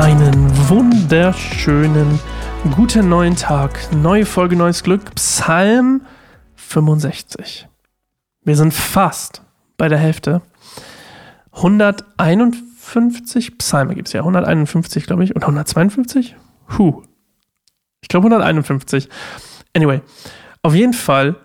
Einen wunderschönen guten neuen Tag. Neue Folge, neues Glück. Psalm 65. Wir sind fast bei der Hälfte. 151 Psalme gibt es ja. 151, glaube ich. Und 152? Huh. Ich glaube 151. Anyway, auf jeden Fall,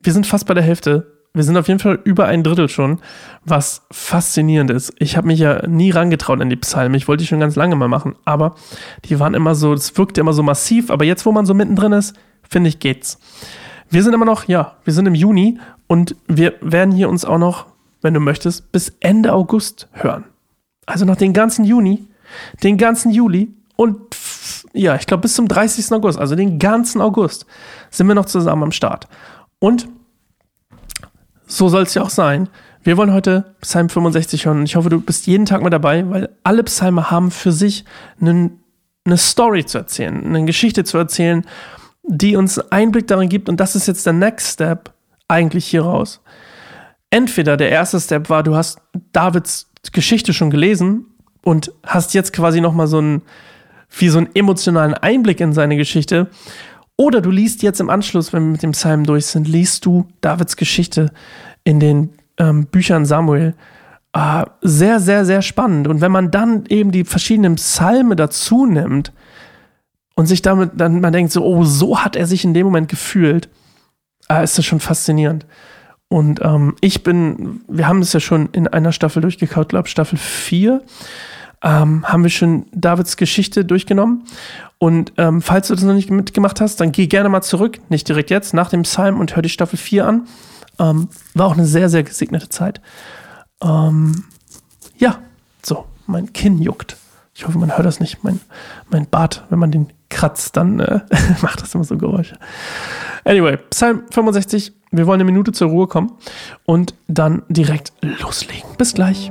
wir sind fast bei der Hälfte wir sind auf jeden Fall über ein Drittel schon, was faszinierend ist. Ich habe mich ja nie rangetraut an die Psalmen. Ich wollte die schon ganz lange mal machen, aber die waren immer so, es wirkte immer so massiv. Aber jetzt, wo man so mittendrin ist, finde ich, geht's. Wir sind immer noch, ja, wir sind im Juni und wir werden hier uns auch noch, wenn du möchtest, bis Ende August hören. Also noch den ganzen Juni, den ganzen Juli und ja, ich glaube bis zum 30. August, also den ganzen August sind wir noch zusammen am Start. Und so soll es ja auch sein. Wir wollen heute Psalm 65 hören und ich hoffe, du bist jeden Tag mal dabei, weil alle Psalme haben für sich einen, eine Story zu erzählen, eine Geschichte zu erzählen, die uns Einblick darin gibt und das ist jetzt der Next Step eigentlich hier raus. Entweder der erste Step war, du hast Davids Geschichte schon gelesen und hast jetzt quasi nochmal so einen, wie so einen emotionalen Einblick in seine Geschichte oder du liest jetzt im Anschluss, wenn wir mit dem Psalm durch sind, liest du Davids Geschichte in den ähm, Büchern Samuel. Äh, sehr, sehr, sehr spannend. Und wenn man dann eben die verschiedenen Psalme dazu nimmt und sich damit dann man denkt so, oh, so hat er sich in dem Moment gefühlt, äh, ist das schon faszinierend. Und ähm, ich bin, wir haben es ja schon in einer Staffel durchgekaut, glaube Staffel 4 ähm, haben wir schon Davids Geschichte durchgenommen. Und ähm, falls du das noch nicht mitgemacht hast, dann geh gerne mal zurück, nicht direkt jetzt, nach dem Psalm und hör die Staffel 4 an. Ähm, war auch eine sehr, sehr gesegnete Zeit. Ähm, ja, so, mein Kinn juckt. Ich hoffe, man hört das nicht. Mein, mein Bart, wenn man den kratzt, dann äh, macht das immer so Geräusche. Anyway, Psalm 65. Wir wollen eine Minute zur Ruhe kommen und dann direkt loslegen. Bis gleich.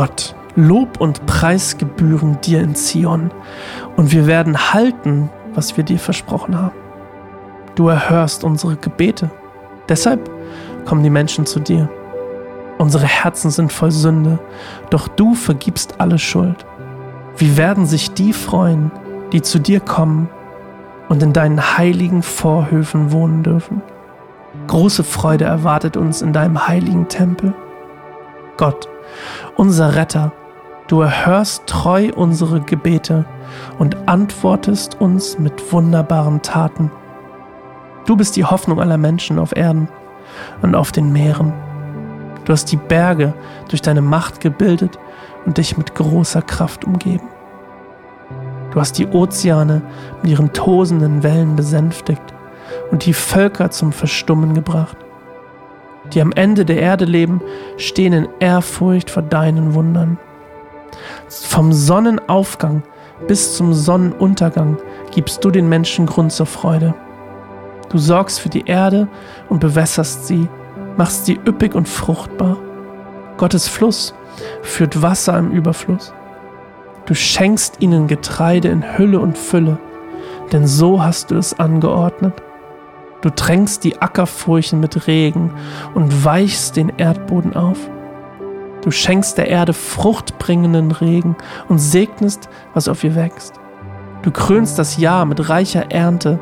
Gott, Lob und Preis gebühren dir in Zion, und wir werden halten, was wir dir versprochen haben. Du erhörst unsere Gebete, deshalb kommen die Menschen zu dir. Unsere Herzen sind voll Sünde, doch du vergibst alle Schuld. Wie werden sich die freuen, die zu dir kommen und in deinen heiligen Vorhöfen wohnen dürfen? Große Freude erwartet uns in deinem heiligen Tempel. Gott, unser Retter, du erhörst treu unsere Gebete und antwortest uns mit wunderbaren Taten. Du bist die Hoffnung aller Menschen auf Erden und auf den Meeren. Du hast die Berge durch deine Macht gebildet und dich mit großer Kraft umgeben. Du hast die Ozeane mit ihren tosenden Wellen besänftigt und die Völker zum Verstummen gebracht die am Ende der Erde leben, stehen in Ehrfurcht vor deinen Wundern. Vom Sonnenaufgang bis zum Sonnenuntergang gibst du den Menschen Grund zur Freude. Du sorgst für die Erde und bewässerst sie, machst sie üppig und fruchtbar. Gottes Fluss führt Wasser im Überfluss. Du schenkst ihnen Getreide in Hülle und Fülle, denn so hast du es angeordnet. Du tränkst die Ackerfurchen mit Regen und weichst den Erdboden auf. Du schenkst der Erde fruchtbringenden Regen und segnest, was auf ihr wächst. Du krönst das Jahr mit reicher Ernte,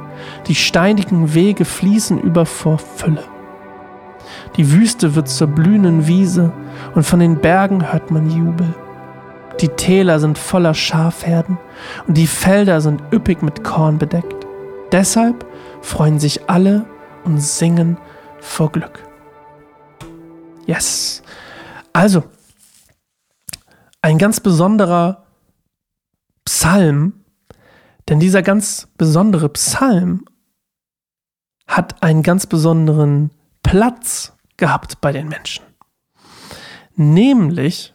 die steinigen Wege fließen über vor Fülle. Die Wüste wird zur blühenden Wiese und von den Bergen hört man Jubel. Die Täler sind voller Schafherden und die Felder sind üppig mit Korn bedeckt. Deshalb freuen sich alle und singen vor Glück. Yes. Also, ein ganz besonderer Psalm, denn dieser ganz besondere Psalm hat einen ganz besonderen Platz gehabt bei den Menschen. Nämlich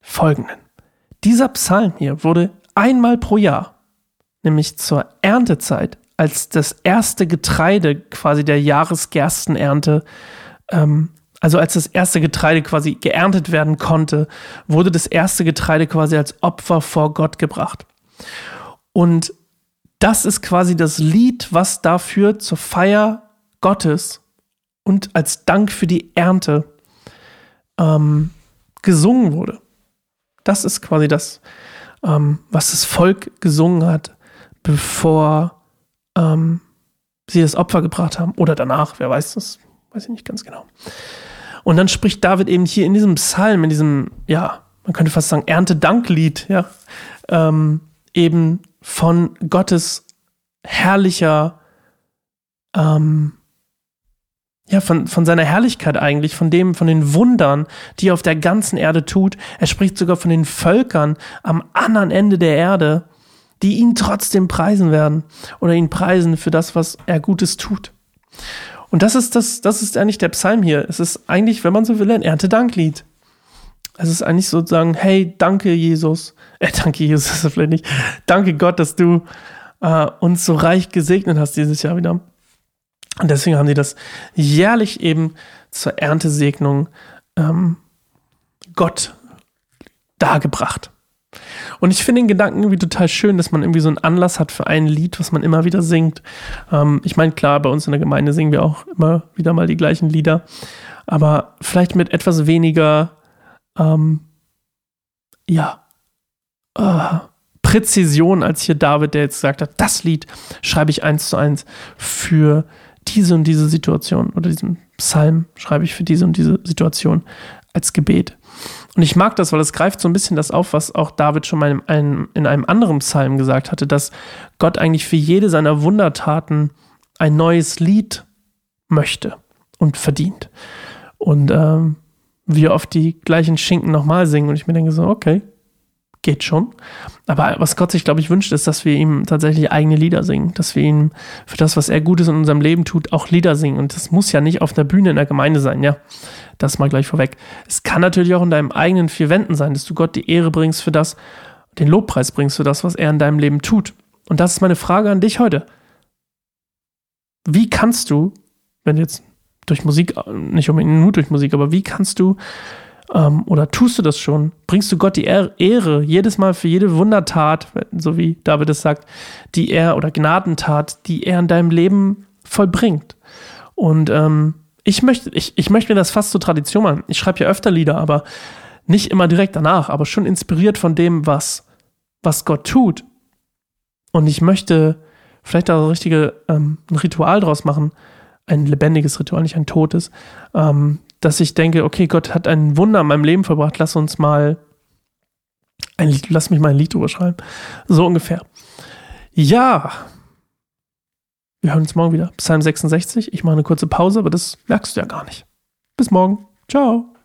folgenden. Dieser Psalm hier wurde einmal pro Jahr, nämlich zur Erntezeit, als das erste Getreide quasi der Jahresgerstenernte, ähm, also als das erste Getreide quasi geerntet werden konnte, wurde das erste Getreide quasi als Opfer vor Gott gebracht. Und das ist quasi das Lied, was dafür zur Feier Gottes und als Dank für die Ernte ähm, gesungen wurde. Das ist quasi das, ähm, was das Volk gesungen hat, bevor ähm, sie das Opfer gebracht haben. Oder danach, wer weiß das, weiß ich nicht ganz genau. Und dann spricht David eben hier in diesem Psalm, in diesem, ja, man könnte fast sagen, Erntedanklied, ja, ähm, eben von Gottes herrlicher ähm, ja, von, von seiner Herrlichkeit eigentlich, von dem, von den Wundern, die er auf der ganzen Erde tut. Er spricht sogar von den Völkern am anderen Ende der Erde, die ihn trotzdem preisen werden oder ihn preisen für das, was er Gutes tut. Und das ist das, das ist eigentlich der Psalm hier. Es ist eigentlich, wenn man so will, ein Erntedanklied. Es ist eigentlich sozusagen, hey, danke Jesus, äh, danke Jesus, vielleicht nicht, danke Gott, dass du äh, uns so reich gesegnet hast dieses Jahr wieder. Und deswegen haben sie das jährlich eben zur Erntesegnung ähm, Gott dargebracht. Und ich finde den Gedanken irgendwie total schön, dass man irgendwie so einen Anlass hat für ein Lied, was man immer wieder singt. Ähm, ich meine, klar, bei uns in der Gemeinde singen wir auch immer wieder mal die gleichen Lieder, aber vielleicht mit etwas weniger, ähm, ja, äh, Präzision als hier David, der jetzt gesagt hat, das Lied schreibe ich eins zu eins für diese und diese Situation oder diesen Psalm schreibe ich für diese und diese Situation als Gebet. Und ich mag das, weil es greift so ein bisschen das auf, was auch David schon mal in einem, in einem anderen Psalm gesagt hatte, dass Gott eigentlich für jede seiner Wundertaten ein neues Lied möchte und verdient. Und ähm, wir oft die gleichen Schinken nochmal singen und ich mir denke so, okay, geht schon. Aber was Gott sich, glaube ich, wünscht, ist, dass wir ihm tatsächlich eigene Lieder singen, dass wir ihm für das, was er Gutes in unserem Leben tut, auch Lieder singen. Und das muss ja nicht auf der Bühne in der Gemeinde sein, ja. Das mal gleich vorweg. Es kann natürlich auch in deinem eigenen vier Wänden sein, dass du Gott die Ehre bringst für das, den Lobpreis bringst für das, was er in deinem Leben tut. Und das ist meine Frage an dich heute. Wie kannst du, wenn jetzt durch Musik, nicht unbedingt nur durch Musik, aber wie kannst du ähm, oder tust du das schon? Bringst du Gott die Ehre jedes Mal für jede Wundertat, so wie David es sagt, die er oder Gnadentat, die er in deinem Leben vollbringt? Und ähm, ich möchte, ich, ich möchte mir das fast zur Tradition machen. Ich schreibe ja öfter Lieder, aber nicht immer direkt danach, aber schon inspiriert von dem, was, was Gott tut. Und ich möchte vielleicht da ein richtige ähm, Ritual draus machen, ein lebendiges Ritual, nicht ein totes, ähm, dass ich denke, okay, Gott hat ein Wunder in meinem Leben verbracht, lass uns mal ein Lied, lass mich mal ein Lied drüber schreiben. So ungefähr. Ja. Wir hören uns morgen wieder. Psalm 66. Ich mache eine kurze Pause, aber das merkst du ja gar nicht. Bis morgen. Ciao.